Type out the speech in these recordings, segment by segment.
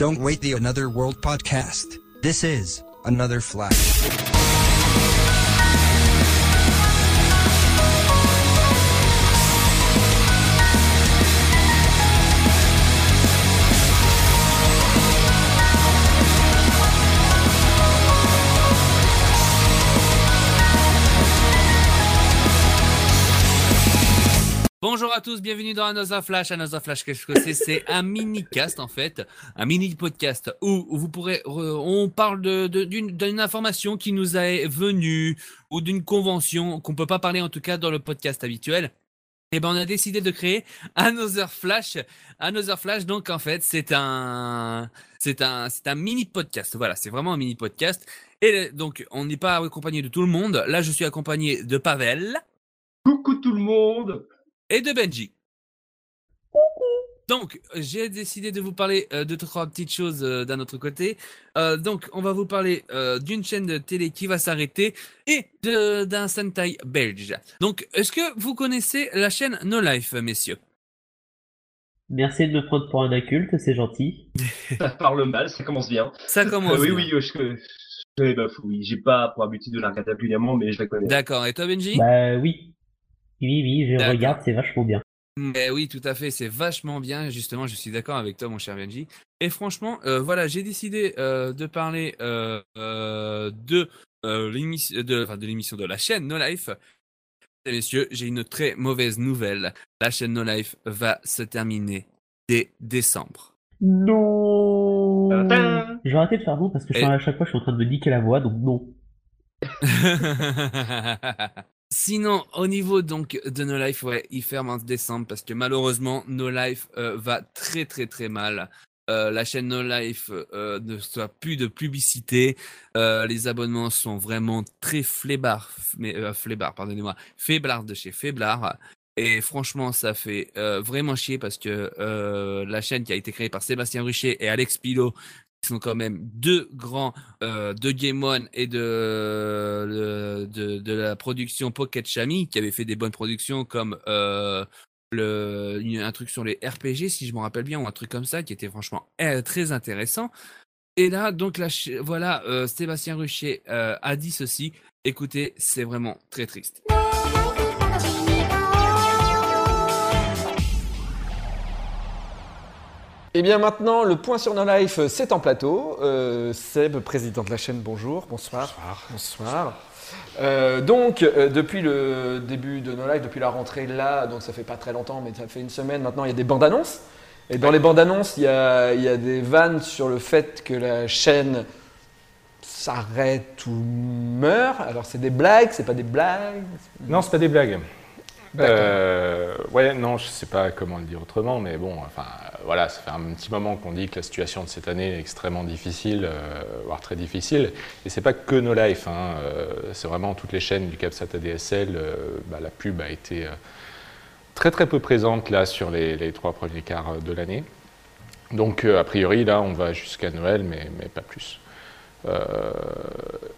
Don't wait the Another World podcast. This is Another Flash. Bonjour à tous, bienvenue dans Another Flash. Another Flash, qu'est-ce que c'est? C'est un mini-cast en fait, un mini-podcast où vous pourrez, on parle d'une, information qui nous est venue ou d'une convention qu'on peut pas parler en tout cas dans le podcast habituel. Et ben on a décidé de créer Another Flash. Another Flash, donc en fait c'est un, c'est un, c'est un mini-podcast. Voilà, c'est vraiment un mini-podcast. Et donc on n'est pas accompagné de tout le monde. Là je suis accompagné de Pavel Coucou tout le monde et de Benji. Donc, j'ai décidé de vous parler euh, de trois petites choses euh, d'un autre côté. Euh, donc, on va vous parler euh, d'une chaîne de télé qui va s'arrêter et d'un Sentai belge. Donc, est-ce que vous connaissez la chaîne No Life, messieurs? Merci de me prendre pour un inculte, c'est gentil. Ça parle mal, ça commence bien. Ça commence. Euh, oui, bien. oui, euh, je, je Bafou, oui. J'ai pas pour habitude de la regarder régulièrement, mais je la connais. D'accord. Et toi, Benji? Bah oui. Oui, oui, je regarde, c'est vachement bien. Eh oui, tout à fait, c'est vachement bien. Justement, je suis d'accord avec toi, mon cher Benji. Et franchement, euh, voilà, j'ai décidé euh, de parler euh, euh, de euh, l'émission de, enfin, de l'émission de la chaîne No Life. Et messieurs, j'ai une très mauvaise nouvelle. La chaîne No Life va se terminer dès décembre. Non Je vais arrêter de faire non parce que je Et- à chaque fois je suis en train de me niquer la voix, donc non. Sinon, au niveau donc de No Life, ouais, il ferme en décembre parce que malheureusement, No Life euh, va très très très mal. Euh, la chaîne No Life euh, ne soit plus de publicité. Les abonnements sont vraiment très flébards, mais pardonnez-moi, faiblards de chez Faiblard. Et franchement, ça fait vraiment chier parce que la chaîne qui a été créée par Sébastien Rucher et Alex Pilot, sont quand même deux grands euh, de Game One et de, la production Pocket Chami, qui avait fait des bonnes productions comme euh, le, un truc sur les RPG, si je me rappelle bien, ou un truc comme ça, qui était franchement euh, très intéressant. Et là, donc, voilà, euh, Sébastien Rucher euh, a dit ceci. Écoutez, c'est vraiment très triste. Et bien maintenant, le point sur No Life, euh, c'est en plateau. Euh, Seb, président de la chaîne, bonjour. Bonsoir. Bonsoir. Euh, donc, euh, depuis le début de No Life, depuis la rentrée là, donc ça fait pas très longtemps, mais ça fait une semaine maintenant, il y a des bandes annonces. Et dans les bandes annonces, il y a, il y a des vannes sur le fait que la chaîne s'arrête ou meurt. Alors, c'est des blagues, c'est pas des blagues? Non, c'est pas des blagues. Euh, ouais, non, je sais pas comment le dire autrement, mais bon, enfin, voilà, ça fait un petit moment qu'on dit que la situation de cette année est extrêmement difficile, euh, voire très difficile. Et c'est pas que No Life, hein, euh, c'est vraiment toutes les chaînes du CapSat ADSL. euh, bah, la pub a été euh, très très peu présente là sur les, les trois premiers quarts de l'année. Donc, euh, a priori, là, on va jusqu'à Noël, mais, mais pas plus. Euh,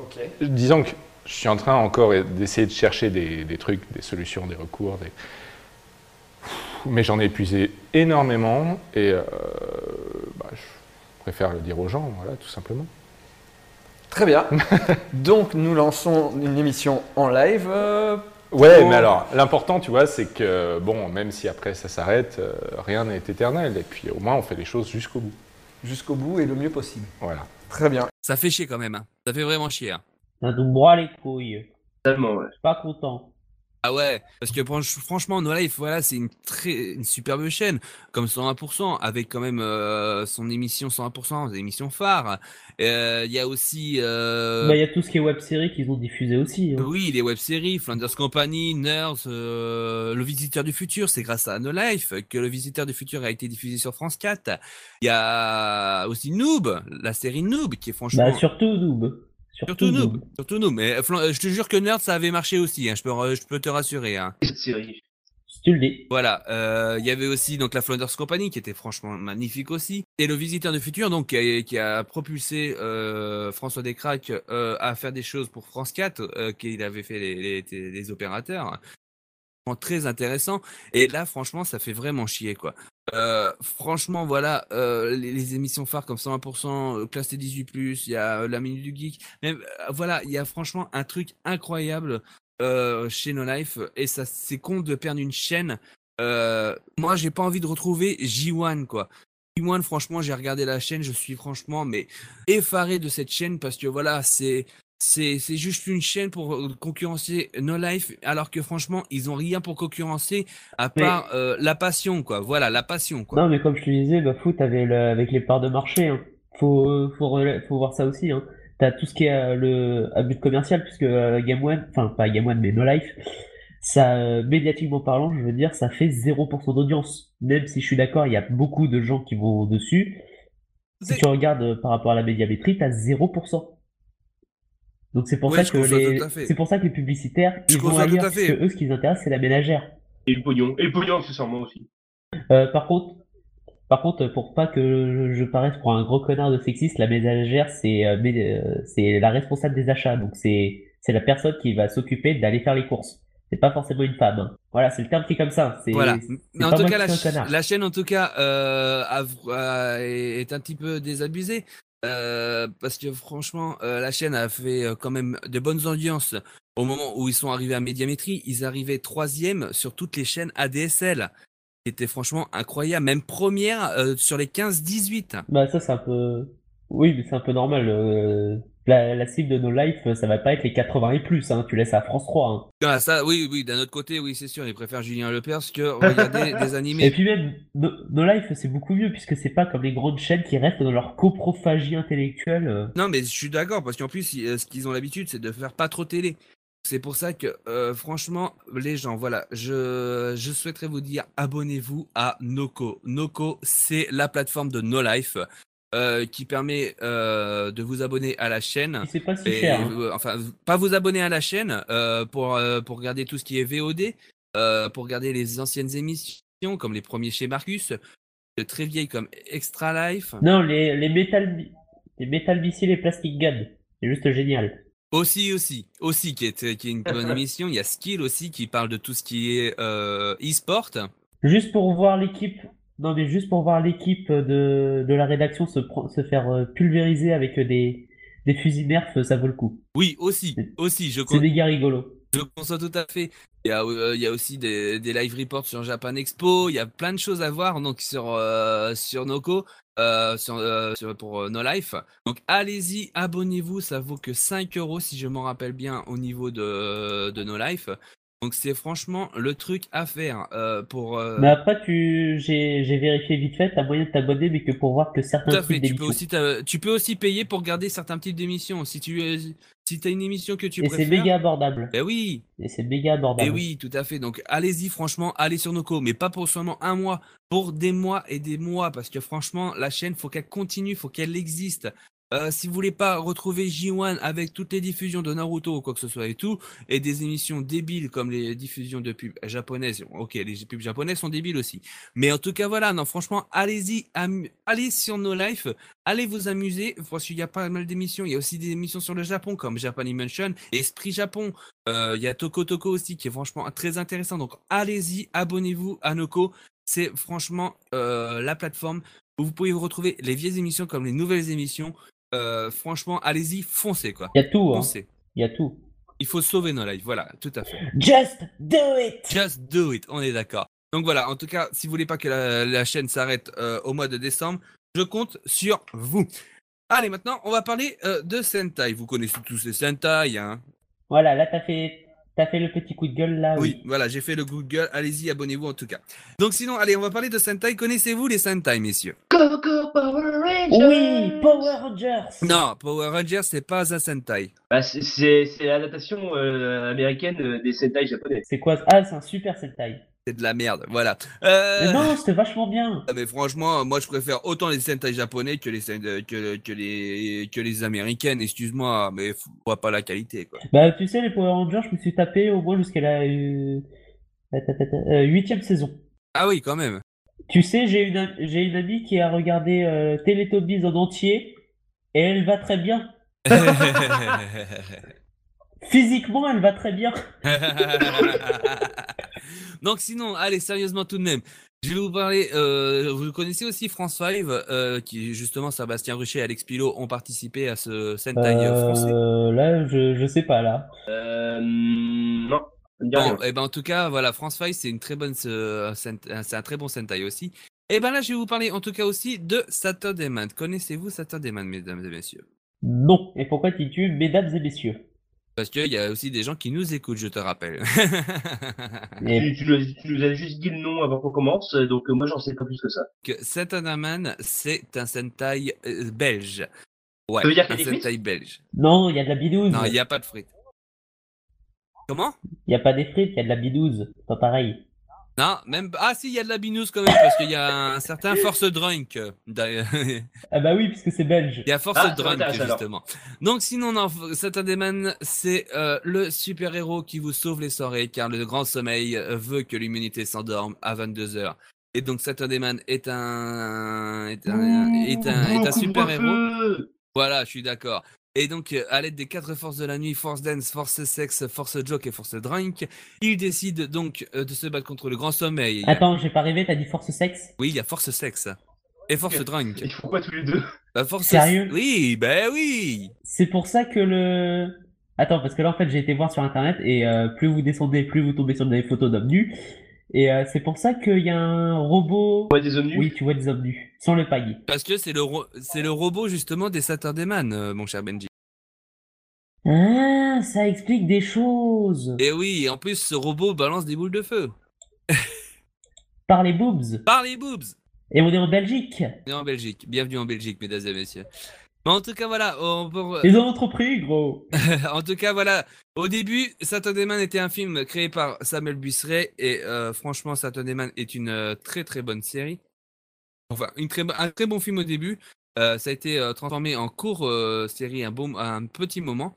Ok. disons que je suis en train encore d'essayer de chercher des, des trucs, des solutions, des recours, des... mais j'en ai épuisé énormément et euh, bah, je préfère le dire aux gens, voilà, tout simplement. Très bien. donc, nous lançons une émission en live. euh, Ouais, pour- mais alors, l'important, tu vois, c'est que, bon, même si après ça s'arrête, euh, rien n'est éternel, et puis au moins on fait les choses jusqu'au bout. jusqu'au bout et le mieux possible. Voilà. Très bien. Ça fait chier quand même. hein. Ça fait vraiment chier. hein. Ça nous broie les couilles. Tellement, ouais. Je suis pas content. Ah ouais, parce que franch- franchement, No Life, voilà, c'est une très une superbe chaîne, comme 101%, avec quand même euh, son émission 101%, des émissions phares. Euh, Il y a aussi, euh, Bah, il y a tout ce qui est web série qu'ils ont diffusé aussi. hein. oui, les web-séries, Flanders Company, Nerds, euh, Le Visiteur du Futur, c'est grâce à No Life que Le Visiteur du Futur a été diffusé sur France 4. Il y a aussi Noob, la série Noob, qui est franchement... Bah, surtout Noob. Surtout Noob, surtout Noob. Mais euh, Flan- je te jure que Nerd, ça avait marché aussi, hein, je, peux, je peux te rassurer. Hein. Série. Tu le dis. Voilà, euh, il y avait aussi donc la Flanders Company qui était franchement magnifique aussi, et le Visiteur du Futur donc qui a, qui a propulsé euh, François Descraques euh, à faire des choses pour France 4, euh, qu'il avait fait les, les, les opérateurs. Vraiment Très intéressant. Et là, franchement, ça fait vraiment chier, quoi. Euh, franchement, voilà, euh, les, émissions phares comme 120%, euh, classe T18+, il y a la Minute du Geek, euh, voilà, il y a franchement un truc incroyable chez No Life, et ça, c'est con de perdre une chaîne. Moi, j'ai pas envie de retrouver J1, quoi. J1, franchement, j'ai regardé la chaîne, je suis franchement, mais effaré de cette chaîne, parce que voilà, c'est... C'est, juste une chaîne pour euh, concurrencer No Life, alors que franchement, ils ont rien pour concurrencer à Mais- part euh, la passion, quoi. Voilà, la passion, quoi. Non, mais comme je te disais, bah, foot avec, le, avec les parts de marché, hein. Faut, faut, faut voir ça aussi, hein. T'as tout ce qui est euh, le, à but commercial, puisque euh, Game One, enfin, pas Game One, mais No Life, ça, médiatiquement parlant, je veux dire, ça fait 0% d'audience. Même si je suis d'accord, il y a beaucoup de gens qui vont dessus. Si tu regardes par rapport à la médiamétrie, t'as 0%. Donc c'est pour Ouais, ça que les, c'est pour ça que les publicitaires, Je ils vont parce que eux, ce qui les intéresse, c'est la ménagère. Et le pognon. Et le pognon, accessoirement aussi. Euh, par contre, par contre, pour pas que je paraisse pour un gros connard de sexiste, la ménagère, c'est euh, euh, c'est la responsable des achats. Donc c'est c'est la personne qui va s'occuper d'aller faire les courses. C'est pas forcément une femme. hein. Voilà, c'est le terme qui est comme ça. Voilà. c'est Mais en pas tout cas, la, ch- la chaîne, en tout cas, euh, a- a- est un petit peu désabusée. Euh, parce que franchement, euh, la chaîne a fait euh, quand même de bonnes audiences au moment où ils sont arrivés à Médiamétrie. Ils arrivaient troisième sur toutes les chaînes ADSL. C'était franchement incroyable. Même première sur les 15-18. Bah ça c'est un peu, oui, mais c'est un peu normal. La, la cible de No Life, ça va pas être les 80 et plus. Hein. Tu laisses à France 3. Hein. Ah, ça, oui, oui, d'un autre côté, oui, c'est sûr. Ils préfèrent Julien Lepers que regarder des Et animés. puis même, No, No Life, c'est beaucoup mieux puisque c'est pas comme les grandes chaînes qui restent dans leur coprophagie intellectuelle. euh. Non, mais je suis d'accord, parce qu'en plus, ils- euh, ce qu'ils ont l'habitude, c'est de faire pas trop télé. C'est pour ça que, euh, franchement, les gens, voilà, je, je souhaiterais vous dire, abonnez-vous à Noco. Noco, c'est la plateforme de No Life euh, qui permet euh, de vous abonner à la chaîne. C'est pas si Et, cher. hein. euh, enfin, pas vous abonner à la chaîne euh, pour, euh, pour regarder tout ce qui est VOD, euh, pour regarder les anciennes émissions, comme les premiers chez Marcus, de très vieilles comme Extra Life. Non, les, les métal, les métal missiles et plastic gun. C'est juste génial. Aussi, aussi, aussi, qui est, qui est une bonne émission. Il y a Skill aussi qui parle de tout ce qui est euh, e-sport. Juste pour voir l'équipe, non mais juste pour voir l'équipe de, de la rédaction se, se faire euh, pulvériser avec des, des fusils Nerf, ça vaut le coup. Oui, aussi, aussi, je, C'est des gars rigolos. je conçois tout à fait. Il y a, euh, il y a aussi des, des live reports sur Japan Expo. Il y a plein de choses à voir donc sur euh, sur Noco, euh, sur, euh, sur- pour euh, No Life. Donc allez-y, abonnez-vous. Ça vaut que 5 euros si je m'en rappelle bien au niveau de de No Life. Donc c'est franchement le truc à faire euh, pour. euh, Mais après, tu, j'ai, j'ai vérifié vite fait, t'as moyen de t'abonner, mais que pour voir que Tout certains à fait. types Tu peux aussi tu peux aussi payer pour garder certains types d'émissions. Si tu euh, si as une émission que tu Et c'est préfères. méga abordable. Ben oui. Et c'est méga abordable. Et oui, tout à fait. Donc allez-y, franchement, allez sur Noco, mais pas pour seulement un mois, pour des mois et des mois, parce que franchement, la chaîne, faut qu'elle continue, faut qu'elle existe. Euh, si vous voulez pas retrouver J1 avec toutes les diffusions de Naruto ou quoi que ce soit et tout, et des émissions débiles comme les diffusions de pubs japonaises, ok, les pubs japonaises sont débiles aussi. Mais en tout cas, voilà, non, franchement, allez-y, allez sur No Life, allez vous amuser, parce qu'il y a pas mal d'émissions, il y a aussi des émissions sur le Japon comme Japanimation, Esprit Japon, euh, il y a Toko Toko aussi qui est franchement très intéressant. Donc allez-y, abonnez-vous à Noco. C'est franchement euh, la plateforme où vous pouvez vous retrouver les vieilles émissions comme les nouvelles émissions. Euh, franchement, allez-y, foncez quoi. Il y a tout, hein. Foncez. Il y a tout. Il faut sauver nos lives. Voilà, tout à fait. Just do it! Just do it. On est d'accord. Donc voilà, en tout cas, si vous voulez pas que la, la chaîne s'arrête euh, au mois de décembre, je compte sur vous. Allez, maintenant, on va parler euh, de Sentai. Vous connaissez tous ces Sentai, hein Voilà, là, t'as fait, t'as fait le petit coup de gueule, là, Oui, oui. voilà, j'ai fait le Google. Allez-y, abonnez-vous en tout cas. Donc sinon, allez, on va parler de Sentai. Connaissez-vous les Sentai, messieurs? Coco Power Rangers Oui, Power Rangers! Non, Power Rangers, c'est pas un Sentai. Bah, c'est l'adaptation euh, américaine euh, des Sentai japonais. C'est quoi? Ah, c'est un super Sentai. De la merde, voilà. Euh... Mais non, c'était vachement bien. ah, mais franchement, moi je préfère autant les Sentai japonais que les euh, que, que les que les américaines. Excuse-moi, mais voit pas la qualité quoi. Bah, tu sais, les Power Rangers, je me suis tapé au moins jusqu'à la euh, euh, huitième saison. Ah oui, quand même. Tu sais, j'ai une, j'ai une amie qui a regardé euh, Teletubbies en entier et elle va très bien. Physiquement, elle va très bien. Donc sinon, allez, sérieusement tout de même. Je vais vous parler, euh, vous connaissez aussi France 5, euh, qui justement Sébastien Ruchet et Alex Pilot ont participé à ce Sentai euh, français? Là, je, je sais pas, là. Euh, non. Bon, et ben en tout cas, voilà, France 5, c'est une très bonne, c'est un très bon Sentai aussi. Et ben là, je vais vous parler en tout cas aussi de Saturday Man. Connaissez-vous Saturday Man, mesdames et messieurs? Non. Et pourquoi dis-tu, mesdames et messieurs? Parce qu'il y a aussi des gens qui nous écoutent, je te rappelle. Et Tu, tu nous- tu nous as juste dit le nom avant qu'on commence, donc euh, moi j'en sais pas plus que ça. que Saturday Man, c'est un Sentai euh, belge. Ouais, Ça veut dire un qu'il y a des Sentai belge. non, il y a de la bidouze. Non, il n'y a pas de frites. Comment? Il y a pas des frites, il y a de la bidouze. Pas pareil. Non, même ah si, il y a de la binouse quand même parce qu'il y a un certain Force Drunk. euh. Ah bah oui, puisque c'est belge. Il y a Force Ah, Drunk justement. Donc sinon, non, Saturday Man, c'est euh, le super héros qui vous sauve les soirées car le grand sommeil veut que l'humanité s'endorme à 22 h Et donc Saturday Man est un est un, est un, est un Beaucoup de super héros. feu Voilà, je suis d'accord. Et donc, euh, à l'aide des quatre forces de la nuit, Force Dance, Force Sex, Force Joke et Force Drink, il décide donc euh, de se battre contre le grand sommeil. Attends, j'ai pas rêvé, t'as dit force sexe? Oui, il y a Force Sex et Force Drink. Ils font quoi tous les deux? La force Sérieux? Oui, ben oui. C'est pour ça que le... Attends, parce que là, en fait, j'ai été voir sur Internet, et euh, plus vous descendez, plus vous tombez sur des photos d'hommes nus. Et euh, c'est pour ça qu'il y a un robot... Ouais, des hommes nus Oui, tu vois des hommes nus, sans le paillet. Parce que c'est le ro- c'est le robot justement des Saturday Man, euh, mon cher Benji. Ah, ça explique des choses. Et oui, en plus ce robot balance des boules de feu. Par les boobs. Par les boobs. Et on est en Belgique. Bienvenue en Belgique. Bienvenue en Belgique, mesdames et messieurs. Mais en tout cas, voilà. On peut- Ils ont entrepris, gros. en tout cas, voilà. Au début, Saturday Man était un film créé par Samuel Busseret et euh, franchement, Saturday Man est une euh, très très bonne série. Enfin, une très, un très bon film au début. Euh, ça a été transformé en court série un, bon, un petit moment.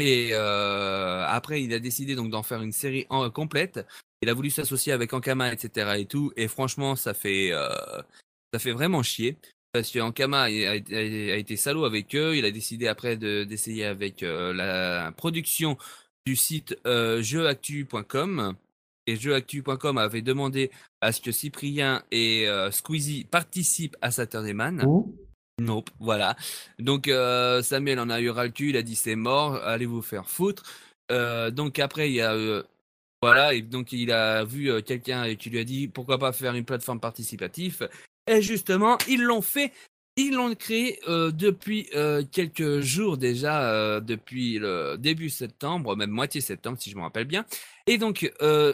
Et après, il a décidé donc d'en faire une série en, complète. Il a voulu s'associer avec Ankama, etc. et tout. Et franchement, ça fait ça fait vraiment chier. Parce que Ankama a, a- a été salaud avec eux. Il a décidé après de- d'essayer avec euh, la production du site euh, jeuactu.com. Et jeuactu.com avait demandé à ce que Cyprien et euh, Squeezie participent à Saturday Man. Oh. Nope, voilà. Donc euh, Samuel en a eu ras le cul, il a dit c'est mort, allez vous faire foutre? Euh, donc après il y a voilà et donc il a vu quelqu'un qui lui a dit pourquoi pas faire une plateforme participative? Et justement ils l'ont fait. Ils l'ont créé euh, depuis euh, quelques jours déjà, euh, depuis le début septembre, même moitié septembre si je me rappelle bien. Et donc,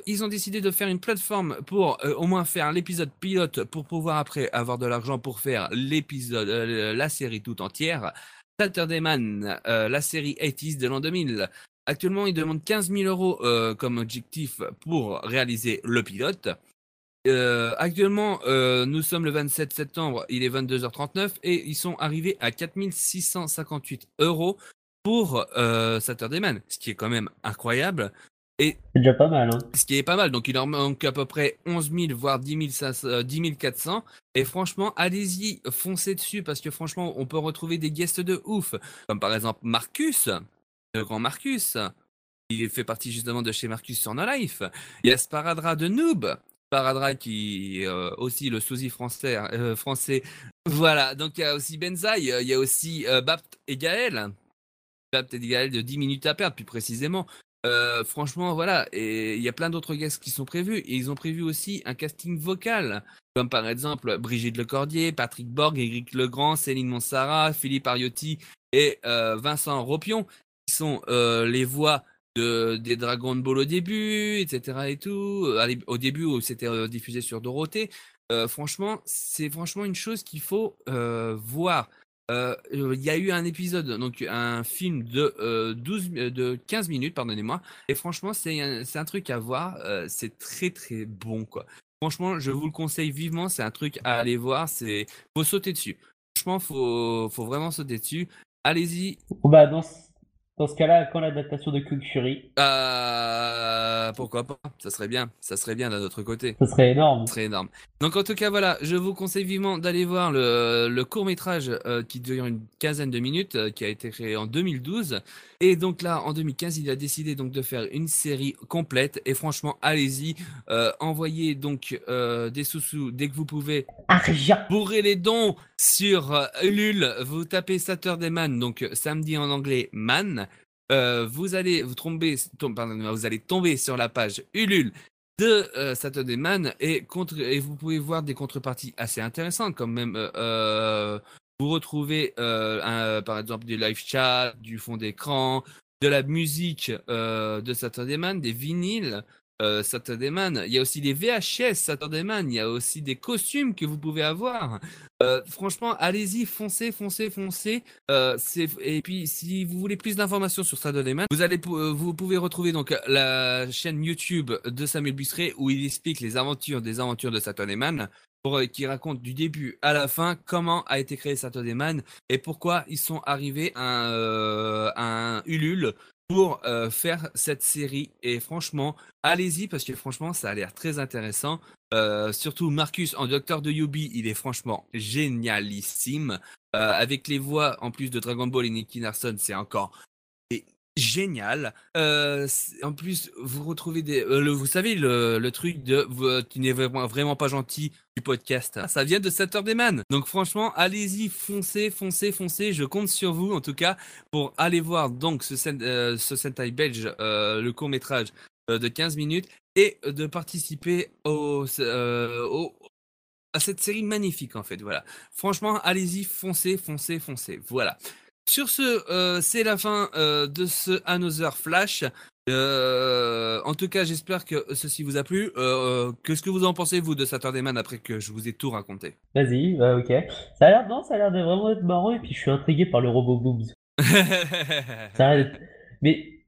ils ont décidé de faire une plateforme pour au moins faire l'épisode pilote pour pouvoir après avoir de l'argent pour faire l'épisode, la série tout entière. Saturday Man, la série 80s de l'an 2000. Actuellement, ils demandent 15 000 euros comme objectif pour réaliser le pilote. Euh, actuellement, euh, nous sommes le 27 septembre, il est 22h39 et ils sont arrivés à 4658 euros pour euh, Saturday Man, ce qui est quand même incroyable. Et C'est déjà pas mal, hein. ce qui est pas mal. Donc, il en manque à peu près 11 000, voire 10, 500, euh, 10 400. Et franchement, allez-y, foncez dessus parce que franchement, on peut retrouver des guests de ouf. Comme par exemple Marcus, le grand Marcus. Il fait partie justement de chez Marcus sur No Life. Il y a Sparadra de Noob. Qui est euh, aussi le sosie français. euh, français. Voilà, donc il y a aussi Benzaï. euh, Il y a aussi Bapt et Gaël. Bapt et Gaël de 10 minutes à perdre, plus précisément. Franchement, voilà, et il y a plein d'autres guests qui sont prévus. Et ils ont prévu aussi un casting vocal, comme par exemple Brigitte Lecordier, Patrick Borg, Éric Legrand, Céline Monsara, Philippe Ariotti et Vincent Ropion, qui sont les voix de, des Dragon Ball au début, etc. et tout. Euh, Au début, où c'était euh, diffusé sur Dorothée. Euh, franchement, c'est franchement une chose qu'il faut voir. Il y a eu un épisode, donc un film de, euh, 12, euh, de 15 minutes, pardonnez-moi. Et franchement, c'est un, un truc à voir. c'est très très bon, quoi. Franchement, je vous le conseille vivement. C'est un truc à aller voir. C'est faut sauter dessus. Franchement, faut faut vraiment sauter dessus. Allez-y. Bah. Dans ce cas-là, quand l'adaptation de Kung Fury Euh, pourquoi pas Ça serait bien. Ça serait bien d'un autre côté. Ça serait énorme. Ce serait énorme. Donc en tout cas voilà, je vous conseille vivement d'aller voir le, le court métrage qui dure une quinzaine de minutes, euh, qui a été créé en 2012. Et donc là, en 2015, il a décidé donc de faire une série complète. Et franchement, allez-y, euh, envoyez donc euh, des sous-sous dès que vous pouvez. Argent. Bourrez les dons sur euh, Ulule. Vous tapez Saturday Man, donc samedi en anglais Man. Euh, vous allez vous tomber, vous allez tomber sur la page Ulule de euh, Saturday Man et, contre, et vous pouvez voir des contreparties assez intéressantes, comme même euh, euh, vous retrouvez par exemple du live chat, du fond d'écran, de la musique de Saturday Man, des vinyles. Euh, Saturday Man, il y a aussi des VHS Saturday Man, il y a aussi des costumes que vous pouvez avoir. Euh, franchement, allez-y, foncez, foncez, foncez. Euh, et puis, si vous voulez plus d'informations sur Saturday Man, euh, vous pouvez retrouver donc la chaîne YouTube de Samuel Busseret où il explique les aventures des aventures de Saturday Man, qui raconte du début à la fin comment a été créé Saturday Man et pourquoi ils sont arrivés à un Ulule pour euh, faire cette série. Et franchement, allez-y parce que franchement, ça a l'air très intéressant. Euh, surtout Marcus en Docteur de Yubi, il est franchement génialissime. Euh, avec les voix en plus de Dragon Ball et Nicky Larson, c'est encore génial. Euh, en plus, vous retrouvez des. euh, vous savez, le, truc de vous- tu n'es vraiment, pas gentil du podcast. Ça vient de Saturday Man. Donc, franchement, allez-y, foncez, foncez, foncez. Je compte sur vous, en tout cas, pour aller voir donc ce, euh, ce Sentai belge, euh, le court métrage de 15 minutes, et de participer euh, au- à cette série magnifique, en fait. Voilà. Franchement, allez-y, foncez, foncez, foncez. Voilà. Sur ce, euh, c'est la fin euh, de ce Another Flash. Euh, en tout cas, j'espère que ceci vous a plu. Qu'est-ce que vous en pensez, vous, de Saturday Man, après que je vous ai tout raconté? Vas-y, bah, ok. Ça a l'air, non, ça a l'air de vraiment être marrant et puis je suis intrigué par le robot Booms. Ça a Mais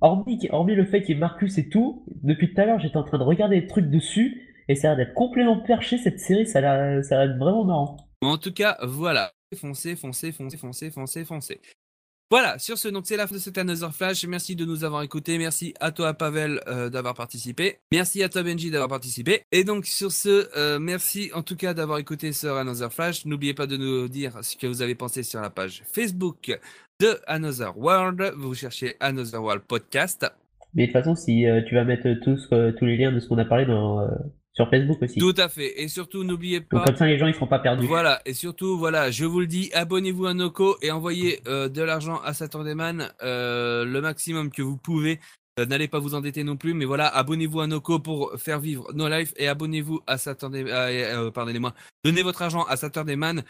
hormis, hormis le fait qu'il y ait Marcus et tout, depuis tout à l'heure j'étais en train de regarder des trucs dessus et ça a l'air d'être complètement perché cette série, ça a l'air ça a l'air vraiment marrant. En tout cas, voilà. Foncez, foncez, foncez, foncez, foncez, foncez. Voilà, sur ce, donc c'est la fin de cet Another Flash. Merci de nous avoir écoutés. Merci à toi, Pavel, euh, d'avoir participé. Merci à toi, Benji, d'avoir participé. Et donc, sur ce, euh, merci en tout cas d'avoir écouté ce Another Flash. N'oubliez pas de nous dire ce que vous avez pensé sur la page Facebook de Another World. Vous cherchez Another World Podcast. Mais de toute façon, si euh, tu vas mettre tous, tous les liens de ce qu'on a parlé dans, sur Facebook aussi. Tout à fait. Et surtout, n'oubliez Donc, pas. comme ça les gens ils seront pas perdus. Voilà, et surtout, voilà, je vous le dis, abonnez-vous à Noco et envoyez euh, de l'argent à Saturday Man, euh, le maximum que vous pouvez. Euh, N'allez pas vous endetter non plus, mais voilà, abonnez-vous à Noco pour faire vivre nos lives et abonnez-vous à Saturday, euh, euh, pardonnez-moi, donnez votre argent à Saturday Man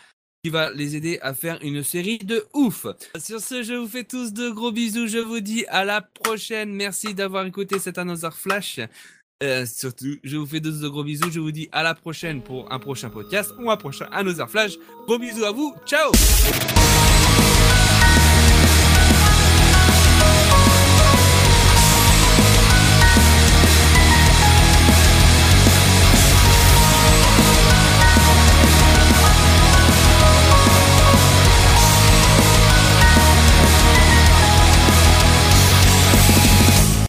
qui va les aider à faire une série de ouf. Sur ce, je vous fais tous de gros bisous, je vous dis à la prochaine. Merci d'avoir écouté cet Another Flash. Euh, surtout, je vous fais de gros bisous. Je vous dis à la prochaine pour un prochain podcast ou un prochain Another Flash. Gros bisous à vous. Ciao